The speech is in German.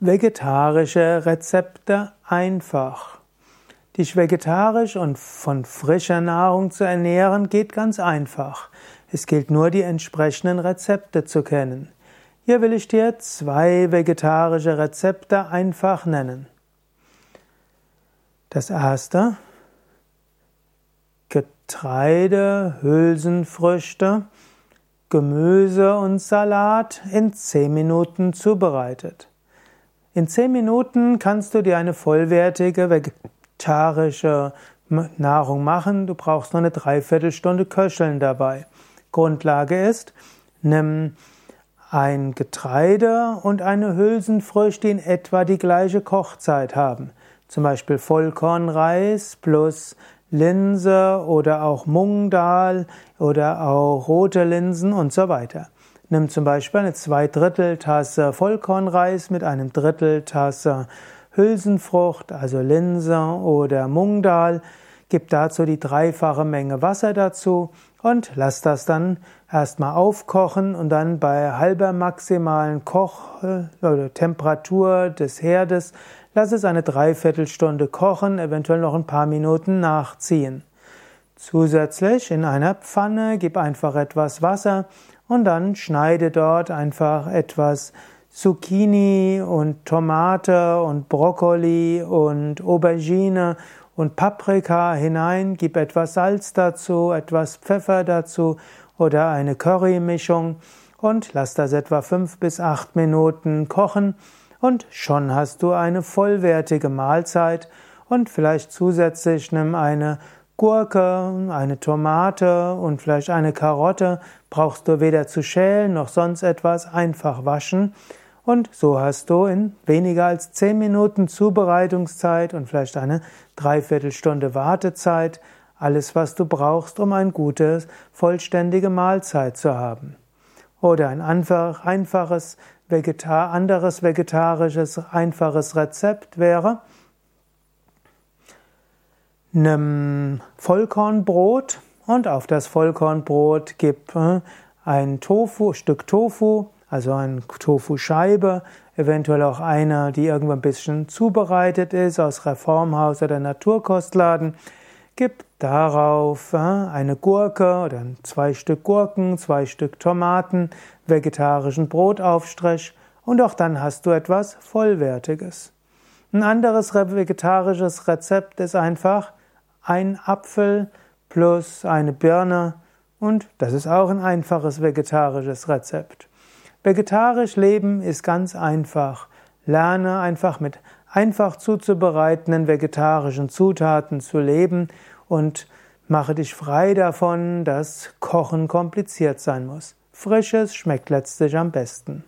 Vegetarische Rezepte einfach. Dich vegetarisch und von frischer Nahrung zu ernähren geht ganz einfach. Es gilt nur, die entsprechenden Rezepte zu kennen. Hier will ich dir zwei vegetarische Rezepte einfach nennen. Das erste Getreide, Hülsenfrüchte, Gemüse und Salat in 10 Minuten zubereitet. In zehn Minuten kannst du dir eine vollwertige vegetarische Nahrung machen. Du brauchst nur eine Dreiviertelstunde Köcheln dabei. Grundlage ist, nimm ein Getreide und eine Hülsenfrüchte, die in etwa die gleiche Kochzeit haben. Zum Beispiel Vollkornreis plus Linse oder auch Mungdal oder auch rote Linsen und so weiter. Nimm zum Beispiel eine Zweidritteltasse Vollkornreis mit einem Dritteltasse Hülsenfrucht, also Linse oder Mungdal. Gib dazu die dreifache Menge Wasser dazu und lass das dann erstmal aufkochen und dann bei halber maximalen Koch- oder Temperatur des Herdes lass es eine Dreiviertelstunde kochen, eventuell noch ein paar Minuten nachziehen. Zusätzlich in einer Pfanne gib einfach etwas Wasser und dann schneide dort einfach etwas Zucchini und Tomate und Brokkoli und Aubergine und Paprika hinein, gib etwas Salz dazu, etwas Pfeffer dazu oder eine Currymischung und lass das etwa fünf bis acht Minuten kochen. Und schon hast du eine vollwertige Mahlzeit und vielleicht zusätzlich nimm eine Gurke, eine Tomate und vielleicht eine Karotte brauchst du weder zu schälen noch sonst etwas, einfach waschen. Und so hast du in weniger als zehn Minuten Zubereitungszeit und vielleicht eine Dreiviertelstunde Wartezeit alles, was du brauchst, um ein gutes, vollständige Mahlzeit zu haben. Oder ein einfach, einfaches, Vegetar anderes vegetarisches, einfaches Rezept wäre, Nimm Vollkornbrot und auf das Vollkornbrot gib äh, ein Tofu, Stück Tofu, also eine Tofu-Scheibe, eventuell auch eine, die irgendwo ein bisschen zubereitet ist aus Reformhaus oder Naturkostladen. Gib darauf äh, eine Gurke oder zwei Stück Gurken, zwei Stück Tomaten, vegetarischen Brotaufstrich und auch dann hast du etwas Vollwertiges. Ein anderes vegetarisches Rezept ist einfach ein Apfel plus eine Birne und das ist auch ein einfaches vegetarisches Rezept. Vegetarisch leben ist ganz einfach. Lerne einfach mit einfach zuzubereitenden vegetarischen Zutaten zu leben und mache dich frei davon, dass Kochen kompliziert sein muss. Frisches schmeckt letztlich am besten.